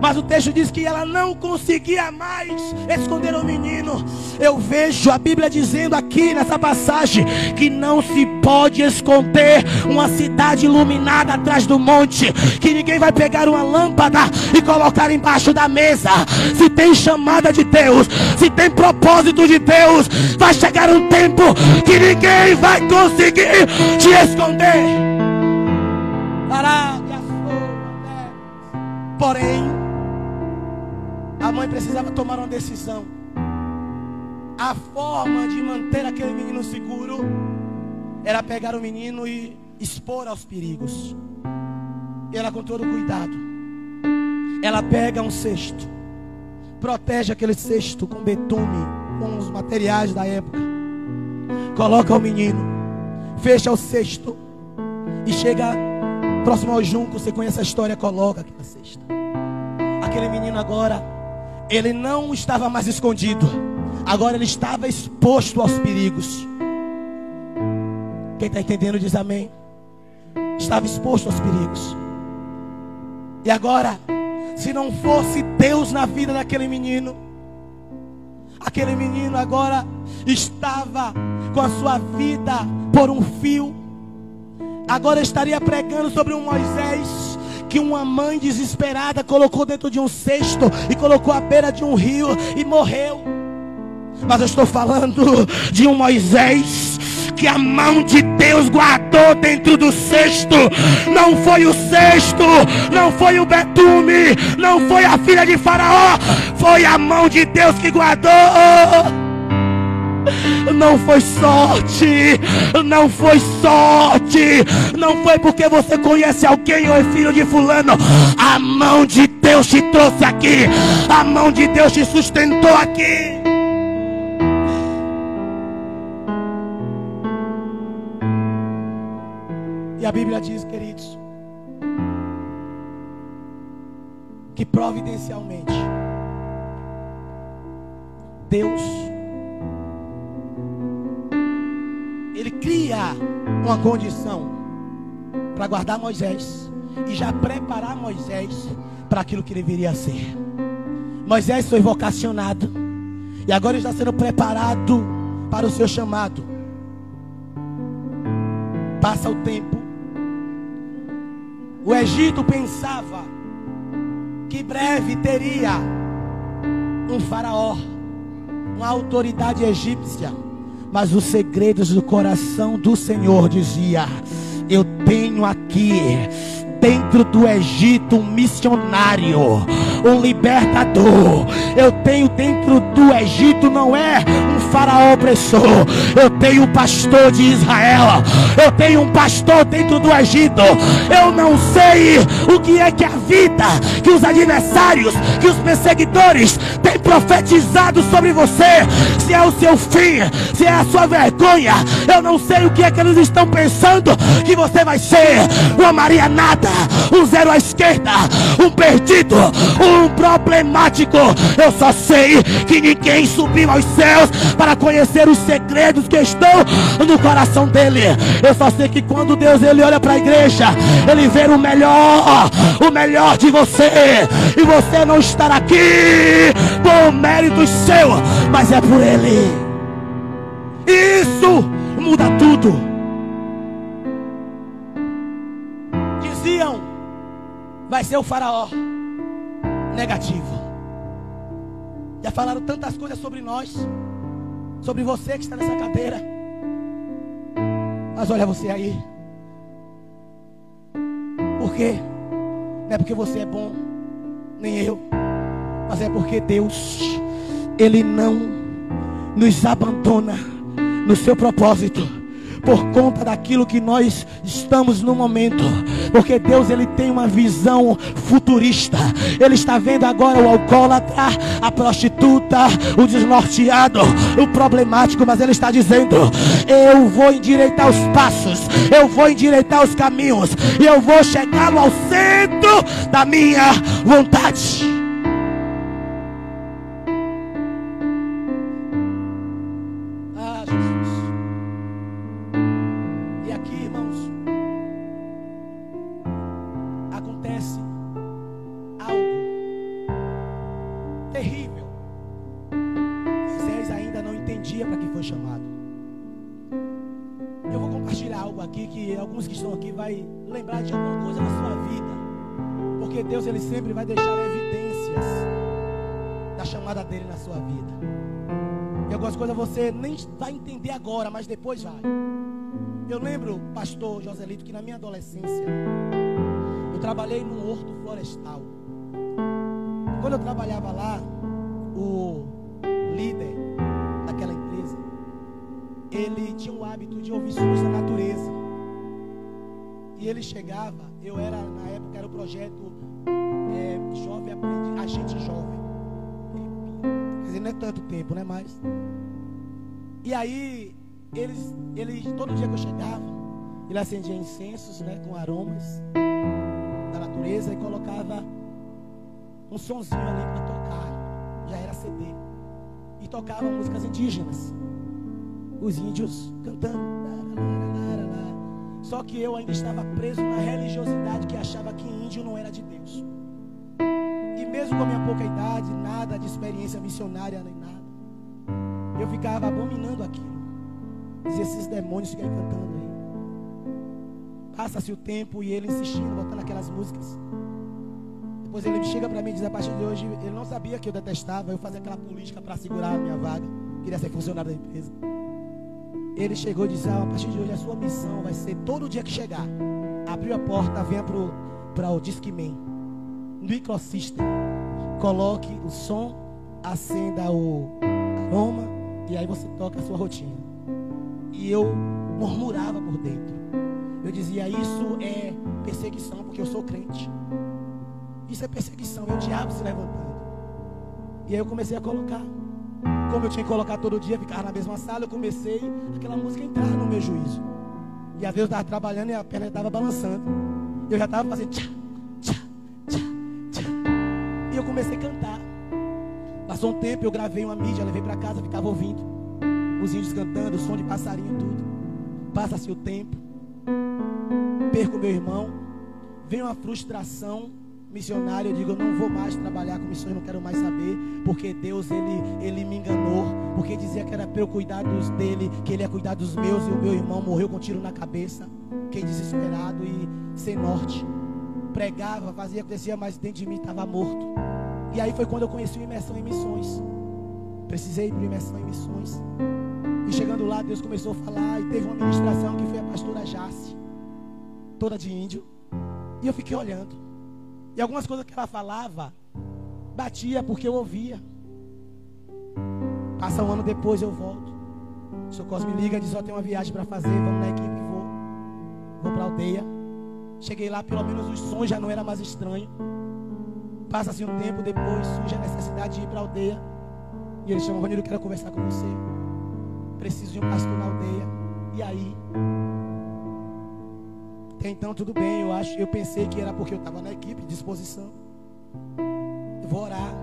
Mas o texto diz que ela não conseguia mais esconder o menino. Eu vejo a Bíblia dizendo aqui nessa passagem que não se pode esconder uma cidade iluminada atrás do monte. Que ninguém vai pegar uma lâmpada e colocar embaixo da mesa. Se tem chamada de Deus, se tem propósito de Deus, vai chegar um tempo que ninguém vai conseguir te esconder. Porém, a mãe precisava tomar uma decisão. A forma de manter aquele menino seguro era pegar o menino e expor aos perigos. Ela com todo cuidado. Ela pega um cesto, protege aquele cesto com betume, com os materiais da época. Coloca o menino, fecha o cesto e chega próximo ao junco. Você conhece a história? Coloca na cesta. Aquele menino agora ele não estava mais escondido, agora ele estava exposto aos perigos. Quem está entendendo diz amém. Estava exposto aos perigos. E agora, se não fosse Deus na vida daquele menino, aquele menino agora estava com a sua vida por um fio. Agora estaria pregando sobre um Moisés que uma mãe desesperada colocou dentro de um cesto e colocou à beira de um rio e morreu. Mas eu estou falando de um Moisés que a mão de Deus guardou dentro do cesto. Não foi o cesto, não foi o betume, não foi a filha de Faraó, foi a mão de Deus que guardou. Não foi sorte, não foi sorte, não foi porque você conhece alguém ou é filho de fulano. A mão de Deus te trouxe aqui, a mão de Deus te sustentou aqui. E a Bíblia diz, queridos, que providencialmente Deus ele cria uma condição para guardar Moisés e já preparar Moisés para aquilo que ele viria a ser. Moisés foi vocacionado e agora está sendo preparado para o seu chamado. Passa o tempo. O Egito pensava que breve teria um faraó, uma autoridade egípcia, mas os segredos do coração do Senhor dizia: eu tenho aqui dentro do Egito um missionário, um libertador. Eu tenho dentro do Egito não é um faraó opressor. Eu tenho um pastor de Israel. Eu tenho um pastor dentro do Egito. Eu não sei o que é que a vida, que os adversários, que os perseguidores têm profetizado sobre você. Se é o seu fim, se é a sua vergonha. Eu não sei o que é que eles estão pensando que você vai ser. Uma Maria nada, um zero à esquerda, um perdido, um problemático. Eu só sei que ninguém subiu aos céus para conhecer os segredos que estão no coração dele. Eu só sei que quando Deus ele olha para a igreja, ele vê o melhor, o melhor de você. E você não estará aqui por mérito seu, mas é por ele. Isso muda tudo. Vai ser o faraó negativo. Já falaram tantas coisas sobre nós, sobre você que está nessa cadeira. Mas olha você aí. Por quê? Não é porque você é bom, nem eu, mas é porque Deus, Ele não nos abandona no seu propósito por conta daquilo que nós estamos no momento. Porque Deus ele tem uma visão futurista. Ele está vendo agora o alcoólatra, a prostituta, o desnorteado, o problemático, mas ele está dizendo: "Eu vou endireitar os passos, eu vou endireitar os caminhos eu vou chegá-lo ao centro da minha vontade." Entendia para que foi chamado. Eu vou compartilhar algo aqui que alguns que estão aqui vai lembrar de alguma coisa na sua vida. Porque Deus ele sempre vai deixar evidências da chamada dele na sua vida. E algumas coisas você nem vai entender agora, mas depois vai. Eu lembro, pastor Joselito, que na minha adolescência eu trabalhei num horto florestal. Quando eu trabalhava lá, o líder ele tinha o hábito de ouvir sons da natureza. E ele chegava, eu era, na época era o projeto é, Jovem Aprende, Agente Jovem. Quer dizer, não é tanto tempo, né? Mas. E aí, eles, eles, todo dia que eu chegava, ele acendia incensos, né? Com aromas da natureza e colocava um sonzinho ali para tocar. Já era CD. E tocava músicas indígenas. Os índios cantando. Só que eu ainda estava preso na religiosidade que achava que índio não era de Deus. E mesmo com a minha pouca idade, nada de experiência missionária nem nada, eu ficava abominando aquilo. Dizia esses demônios ficam cantando aí. Passa-se o tempo e ele insistindo, botando aquelas músicas. Depois ele chega para mim e diz: a partir de hoje, ele não sabia que eu detestava, eu fazia aquela política para segurar a minha vaga. Queria ser funcionário da empresa. Ele chegou e disse: ah, a partir de hoje a sua missão vai ser todo dia que chegar. Abriu a porta, venha para o Disque Man. No Ecosystem. Coloque o som, acenda o aroma E aí você toca a sua rotina. E eu murmurava por dentro. Eu dizia: Isso é perseguição, porque eu sou crente. Isso é perseguição, é o diabo se levantando. E aí eu comecei a colocar. Como eu tinha que colocar todo dia, ficar na mesma sala, eu comecei aquela música entrar no meu juízo. E às vezes eu estava trabalhando e a perna estava balançando. Eu já estava fazendo tchá, tchá, tchá, tchá. E eu comecei a cantar. Passou um tempo, eu gravei uma mídia, levei para casa, ficava ouvindo. Os índios cantando, o som de passarinho, tudo. Passa-se o tempo. Perco meu irmão. Vem uma frustração missionário, eu digo, eu não vou mais trabalhar com missões, não quero mais saber, porque Deus ele, ele me enganou, porque dizia que era para eu cuidar dos dele, que ele ia cuidar dos meus e o meu irmão morreu com um tiro na cabeça, fiquei desesperado e sem norte. Pregava, fazia, acontecia, mas dentro de mim estava morto. E aí foi quando eu conheci o imersão em missões. Precisei ir para imersão em missões. E chegando lá, Deus começou a falar e teve uma ministração que foi a pastora Jace, toda de índio. E eu fiquei olhando. E algumas coisas que ela falava, batia porque eu ouvia. Passa um ano depois eu volto. O seu Cosme liga, diz: Ó, tem uma viagem para fazer, vamos na equipe, vou. Vou para a aldeia. Cheguei lá, pelo menos os sons já não era mais estranho. Passa-se um tempo depois, surge a necessidade de ir para aldeia. E ele chama, eu quero conversar com você. Preciso de um pastor na aldeia. E aí? Até então tudo bem, eu acho, eu pensei que era porque eu estava na equipe, disposição. Eu vou orar.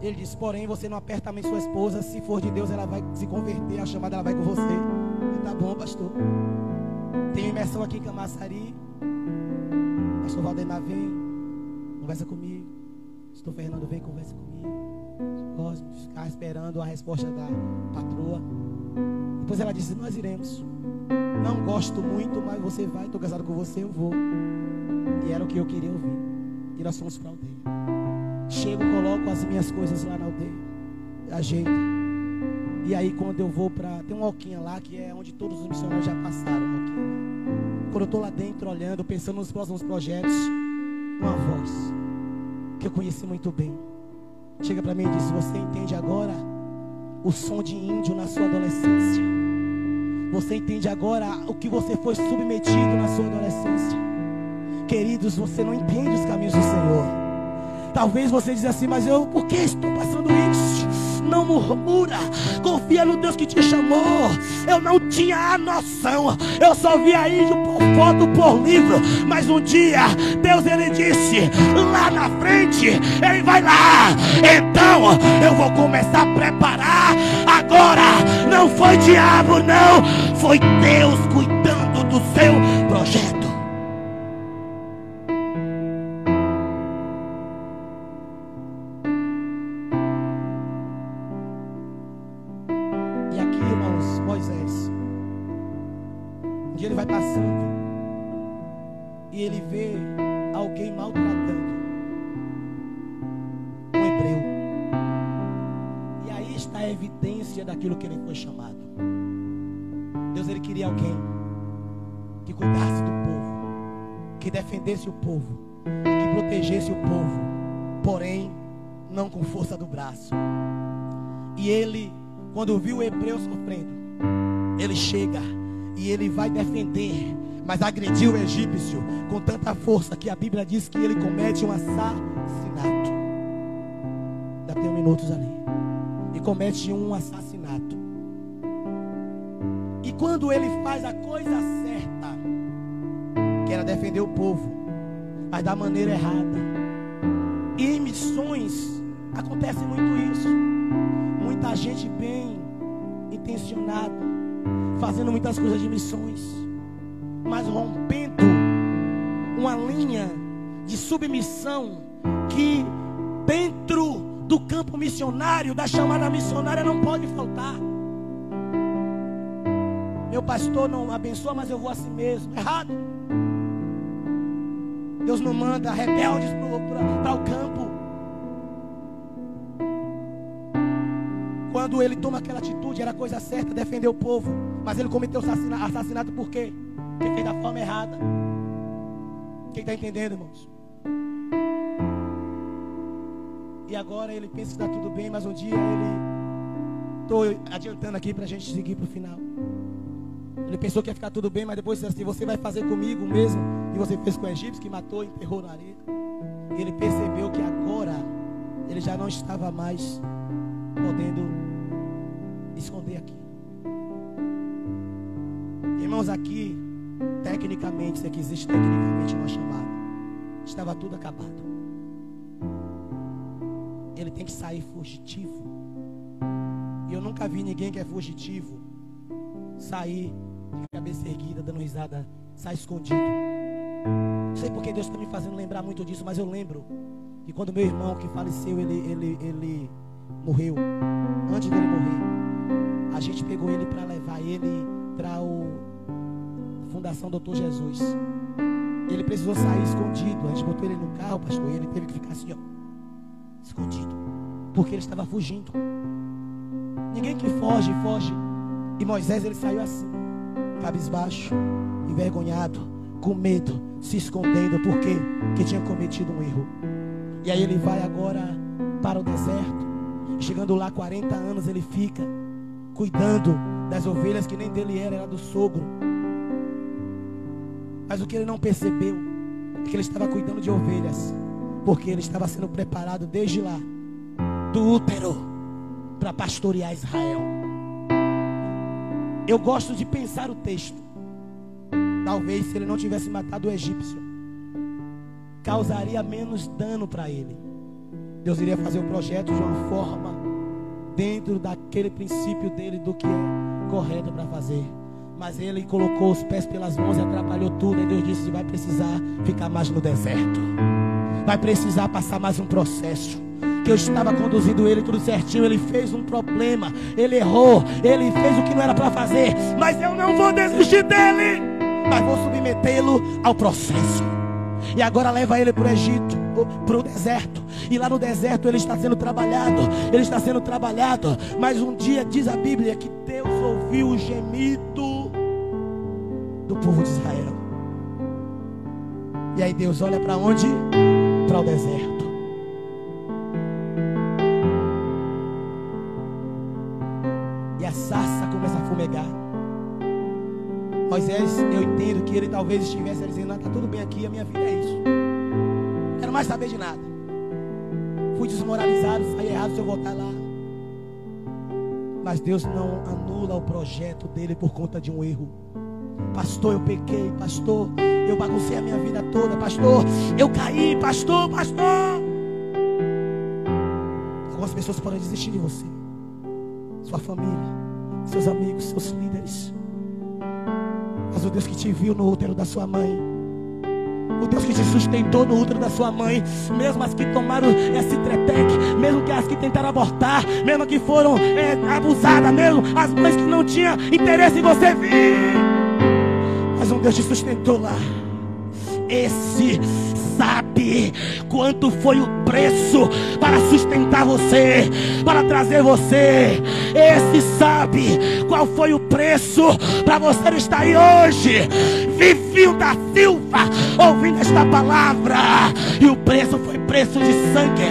Ele disse, porém, você não aperta também sua esposa, se for de Deus, ela vai se converter, a chamada ela vai com você. Tá bom, pastor. Tem imersão aqui em Camaçari. Pastor Valdemar vem, conversa comigo. Pastor Fernando vem, conversa comigo. Cosme, ficar esperando a resposta da patroa. Depois ela disse, nós iremos. Não gosto muito, mas você vai. Estou casado com você, eu vou. E era o que eu queria ouvir. E nós fomos para a aldeia. Chego, coloco as minhas coisas lá na aldeia. Ajeito. E aí quando eu vou para. Tem uma alquinha lá que é onde todos os missionários já passaram. Quando eu estou lá dentro olhando, pensando nos próximos projetos, uma voz que eu conheci muito bem. Chega para mim e diz: Você entende agora o som de índio na sua adolescência? Você entende agora o que você foi submetido na sua adolescência. Queridos, você não entende os caminhos do Senhor. Talvez você diz assim, mas eu por que estou passando isso? Não murmura, confia no Deus que te chamou. Eu não tinha a noção, eu só via índio por foto, por livro. Mas um dia, Deus ele disse: lá na frente, ele vai lá. Então eu vou começar a preparar agora. Não foi diabo, não, foi Deus cuidando do seu daquilo que ele foi chamado. Deus ele queria alguém que cuidasse do povo, que defendesse o povo, que protegesse o povo, porém não com força do braço. E ele, quando viu o hebreu sofrendo, ele chega e ele vai defender, mas agrediu o egípcio com tanta força que a Bíblia diz que ele comete um assassinato. Ainda tem minutos ali. Comete um assassinato. E quando ele faz a coisa certa, que era defender o povo, mas da maneira errada. E em missões acontece muito isso. Muita gente bem intencionada, fazendo muitas coisas de missões, mas rompendo uma linha de submissão que dentro do campo missionário, da chamada missionária, não pode faltar. Meu pastor não abençoa, mas eu vou assim mesmo. Errado. Deus não manda rebeldes para o campo. Quando ele toma aquela atitude, era coisa certa, defender o povo. Mas ele cometeu assassinato por quê? Porque fez da forma errada. Quem está entendendo, irmãos? E agora ele pensa que está tudo bem, mas um dia ele Estou adiantando aqui para a gente seguir para o final. Ele pensou que ia ficar tudo bem, mas depois disse assim: Você vai fazer comigo mesmo? E você fez com o egípcio que matou e enterrou na areia. E ele percebeu que agora ele já não estava mais podendo esconder aqui. Irmãos, aqui, tecnicamente, isso aqui existe tecnicamente uma chamada. Estava tudo acabado. Ele tem que sair fugitivo. E eu nunca vi ninguém que é fugitivo sair de cabeça erguida, dando risada, sai escondido. Não sei porque Deus está me fazendo lembrar muito disso, mas eu lembro que quando meu irmão que faleceu, ele, ele, ele morreu. Antes dele morrer, a gente pegou ele para levar ele para o Fundação Doutor Jesus. Ele precisou sair escondido. A gente botou ele no carro, pastor, e ele teve que ficar assim, ó, escondido, porque ele estava fugindo. Ninguém que foge, foge. E Moisés ele saiu assim, cabisbaixo, envergonhado, com medo, se escondendo, porque que tinha cometido um erro. E aí ele vai agora para o deserto. Chegando lá 40 anos ele fica cuidando das ovelhas que nem dele era, era do sogro. Mas o que ele não percebeu é que ele estava cuidando de ovelhas, porque ele estava sendo preparado desde lá do útero para pastorear Israel. Eu gosto de pensar o texto. Talvez se ele não tivesse matado o egípcio, causaria menos dano para ele. Deus iria fazer o projeto de uma forma dentro daquele princípio dele do que é correto para fazer. Mas ele colocou os pés pelas mãos e atrapalhou tudo. E Deus disse: vai precisar ficar mais no deserto. Vai precisar passar mais um processo. Que eu estava conduzindo ele tudo certinho. Ele fez um problema. Ele errou. Ele fez o que não era para fazer. Mas eu não vou desistir dele. Mas vou submetê-lo ao processo. E agora leva ele para o Egito, para o deserto. E lá no deserto ele está sendo trabalhado. Ele está sendo trabalhado. Mas um dia diz a Bíblia que Deus ouviu o gemido do povo de Israel. E aí Deus olha para onde? Para o deserto. E a sarça começa a fumegar. Moisés, eu entendo que ele talvez estivesse dizendo: ah, tá tudo bem aqui, a minha vida é isso. Quero mais saber de nada. Fui desmoralizado, saí errado se eu voltar lá. Mas Deus não anula o projeto dele por conta de um erro. Pastor, eu pequei, pastor, eu baguncei a minha vida toda, pastor, eu caí, pastor, pastor. Algumas pessoas podem desistir de você, sua família, seus amigos, seus líderes. Mas o Deus que te viu no útero da sua mãe, o Deus que te sustentou no útero da sua mãe, mesmo as que tomaram esse tretec, mesmo que as que tentaram abortar, mesmo que foram é, abusadas, mesmo as mães que não tinham interesse em você vir, mas um Deus te sustentou lá. Esse sabe quanto foi o preço para sustentar você, para trazer você. Esse sabe qual foi o preço para você estar aí hoje. Vivinho da Silva, ouvindo esta palavra. E o preço foi preço de sangue.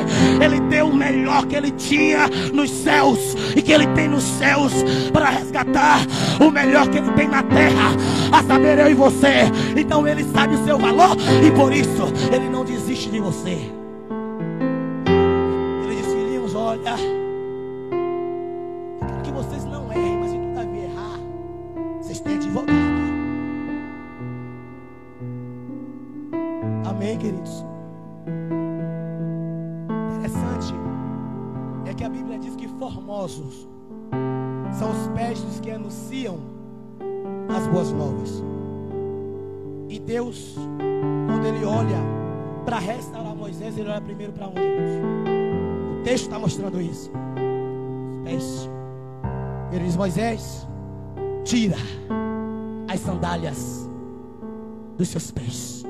Ele deu o melhor que ele tinha nos céus e que ele tem nos céus para resgatar o melhor que ele tem na terra, a saber eu e você. Então ele sabe o seu valor e por isso ele não desiste de você. Ele disse: Filhinhos, olha, Interessante é que a Bíblia diz que formosos são os pés dos que anunciam as boas novas. E Deus, quando Ele olha para restaurar Moisés, Ele olha primeiro para onde? O texto está mostrando isso. Os pés. Ele diz: Moisés, tira as sandálias dos seus pés,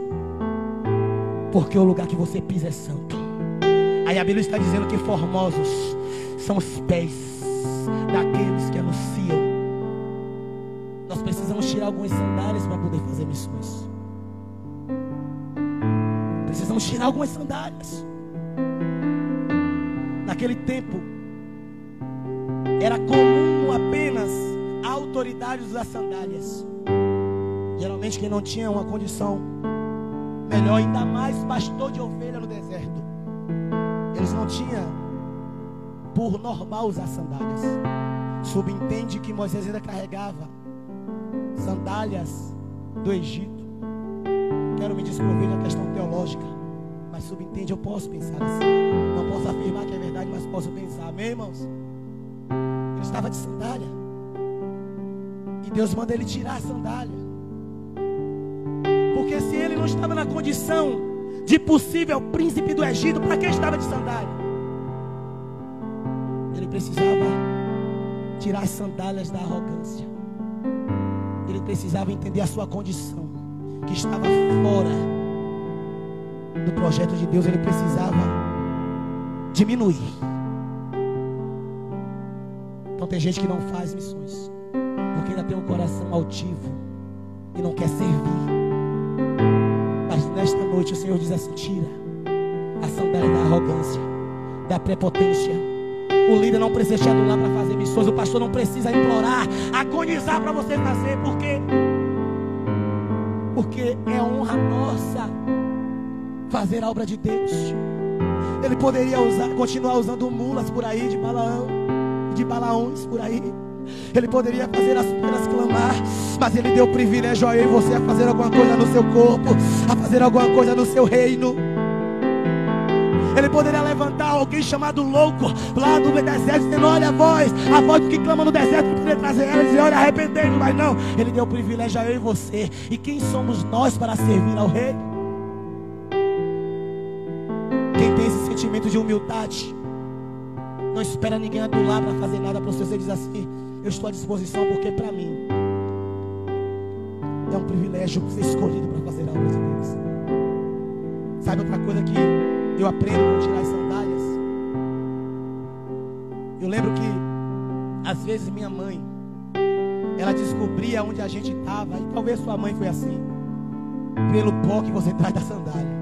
porque o lugar que você pisa é santo. Aí a Bíblia está dizendo que formosos são os pés daqueles que anunciam. Nós precisamos tirar algumas sandálias para poder fazer missões. Precisamos tirar algumas sandálias. Naquele tempo, era comum apenas a autoridade usar sandálias. Geralmente quem não tinha uma condição melhor, ainda mais pastor de ovelha no deserto. Eles não tinham por normal usar sandálias. Subentende que Moisés ainda carregava sandálias do Egito. Quero me desprover da questão teológica, mas subentende, eu posso pensar assim. Não posso afirmar que é verdade, mas posso pensar. Amém, irmãos? Ele estava de sandália. E Deus manda ele tirar a sandália. Porque se ele não estava na condição de possível príncipe do Egito, para que estava de sandália? Ele precisava tirar as sandálias da arrogância. Ele precisava entender a sua condição, que estava fora do projeto de Deus. Ele precisava diminuir. Então tem gente que não faz missões, porque ainda tem um coração altivo e não quer servir. Mas nesta noite o Senhor diz assim: tira a sandália da arrogância, da prepotência. O líder não precisa te adular para fazer missões. O pastor não precisa implorar, agonizar para você fazer. Por quê? Porque é honra nossa fazer a obra de Deus. Ele poderia usar, continuar usando mulas por aí de Balaão, de Balaões por aí. Ele poderia fazer as penas clamar, mas ele deu privilégio a eu e você a fazer alguma coisa no seu corpo, a fazer alguma coisa no seu reino. Ele poderia levantar alguém chamado louco lá do deserto, dizendo: Olha a voz, a voz que clama no deserto, poderia trazer ela e dizer: Olha, arrependendo, mas não. Ele deu privilégio a eu e você. E quem somos nós para servir ao rei? Quem tem esse sentimento de humildade, não espera ninguém adular para fazer nada para você. Você diz assim: Eu estou à disposição, porque para mim é um privilégio ser escolhido para fazer a obra de Deus. Sabe outra coisa que eu aprendo com tirar as sandálias? Eu lembro que às vezes minha mãe ela descobria onde a gente estava, e talvez sua mãe foi assim, pelo pó que você traz da sandália.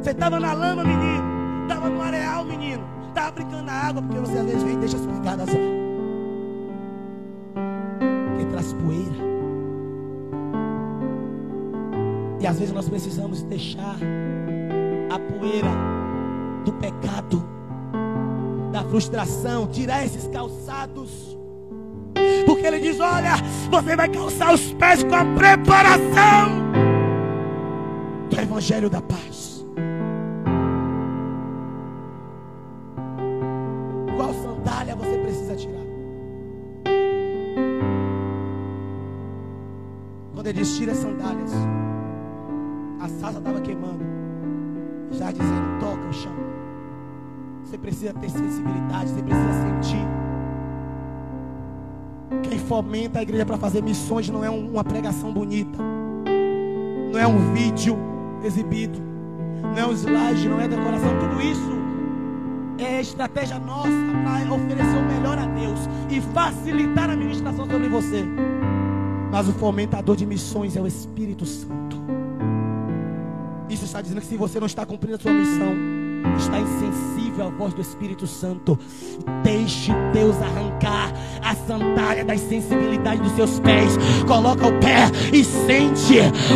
Você estava na lama, menino, estava no areal, menino, estava brincando na água, porque você às vezes vem e deixa as pegadas. Porque traz poeira. E às vezes nós precisamos deixar a poeira do pecado, da frustração, tirar esses calçados. Porque ele diz: Olha, você vai calçar os pés com a preparação do Evangelho da Paz. Qual sandália você precisa tirar? Quando ele diz: Tira as sandálias, a sasa estava queimando, já dizendo: Toca o chão. Você precisa ter sensibilidade, você precisa sentir. Quem fomenta a igreja para fazer missões não é uma pregação bonita, não é um vídeo exibido, não é um slide, não é decoração, tudo isso é estratégia nossa para oferecer o melhor a Deus e facilitar a ministração sobre você. Mas o fomentador de missões é o Espírito Santo. Está dizendo que se você não está cumprindo a sua missão, está insensível à voz do Espírito Santo. Deixe Deus arrancar a sandália da insensibilidade dos seus pés. Coloca o pé e sente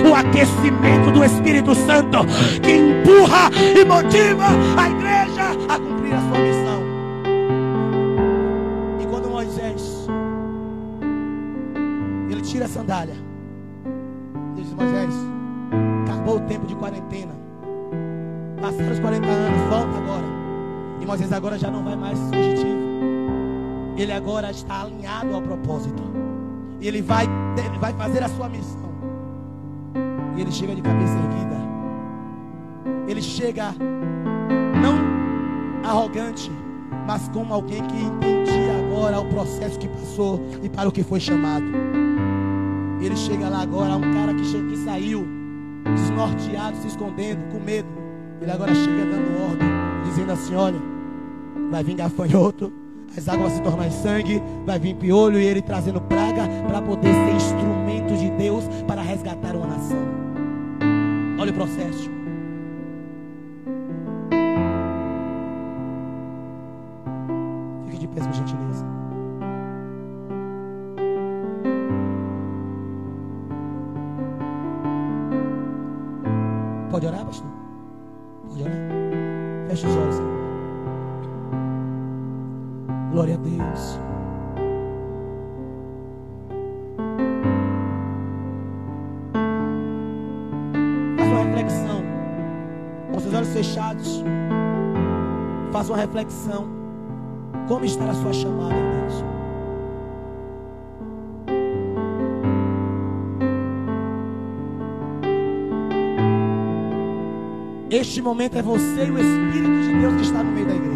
o aquecimento do Espírito Santo que empurra e motiva a igreja a cumprir a sua missão. E quando Moisés ele tira a sandália, tempo de quarentena. Passaram os 40 anos, volta agora. E Moisés agora já não vai mais fugitivo. Ele agora está alinhado ao propósito. E ele vai, ele vai fazer a sua missão. E ele chega de cabeça erguida. Ele chega não arrogante, mas como alguém que entendia agora o processo que passou e para o que foi chamado. Ele chega lá agora, um cara que, que saiu desnorteado, se escondendo, com medo. Ele agora chega dando ordem, dizendo assim: olha, vai vir gafanhoto, as águas se tornar sangue, vai vir piolho e ele trazendo praga para poder ser instrumento de Deus para resgatar uma nação. Olha o processo. Reflexão. Como está a sua chamada Deus? Este momento é você e o Espírito de Deus que está no meio da igreja.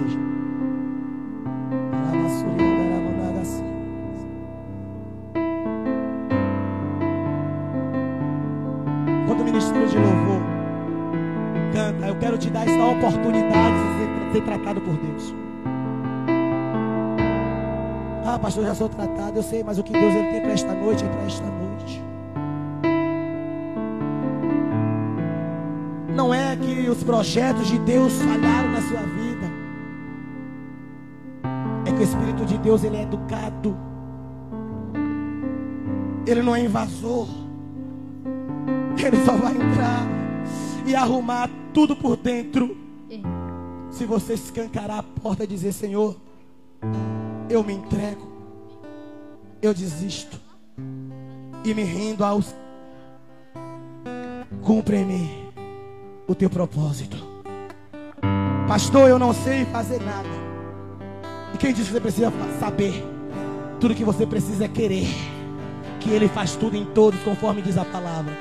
Pastor, já sou tratado, eu sei, mas o que Deus ele tem para esta noite é para esta noite. Não é que os projetos de Deus falharam na sua vida. É que o Espírito de Deus ele é educado. Ele não é invasor. Ele só vai entrar e arrumar tudo por dentro. Se você escancarar a porta e dizer, Senhor, eu me entrego, eu desisto e me rendo aos. Cumpre em mim o teu propósito. Pastor, eu não sei fazer nada. E quem disse que você precisa saber? Tudo que você precisa é querer. Que Ele faz tudo em todos, conforme diz a palavra.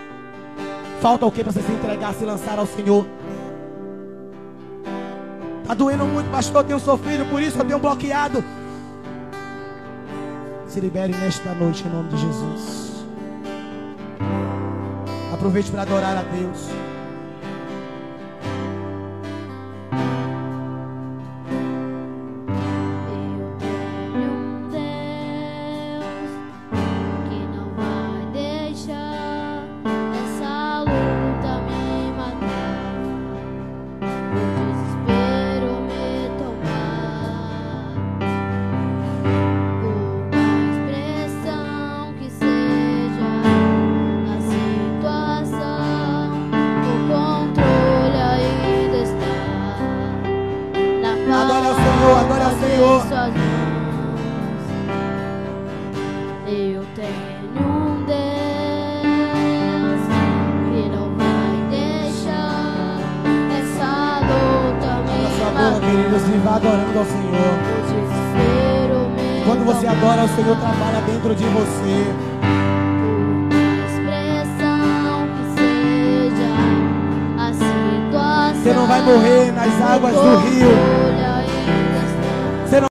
Falta o que para você se entregar, se lançar ao Senhor? Está doendo muito, pastor. Eu tenho sofrido, por isso eu tenho bloqueado. Se libere nesta noite em nome de Jesus. Aproveite para adorar a Deus.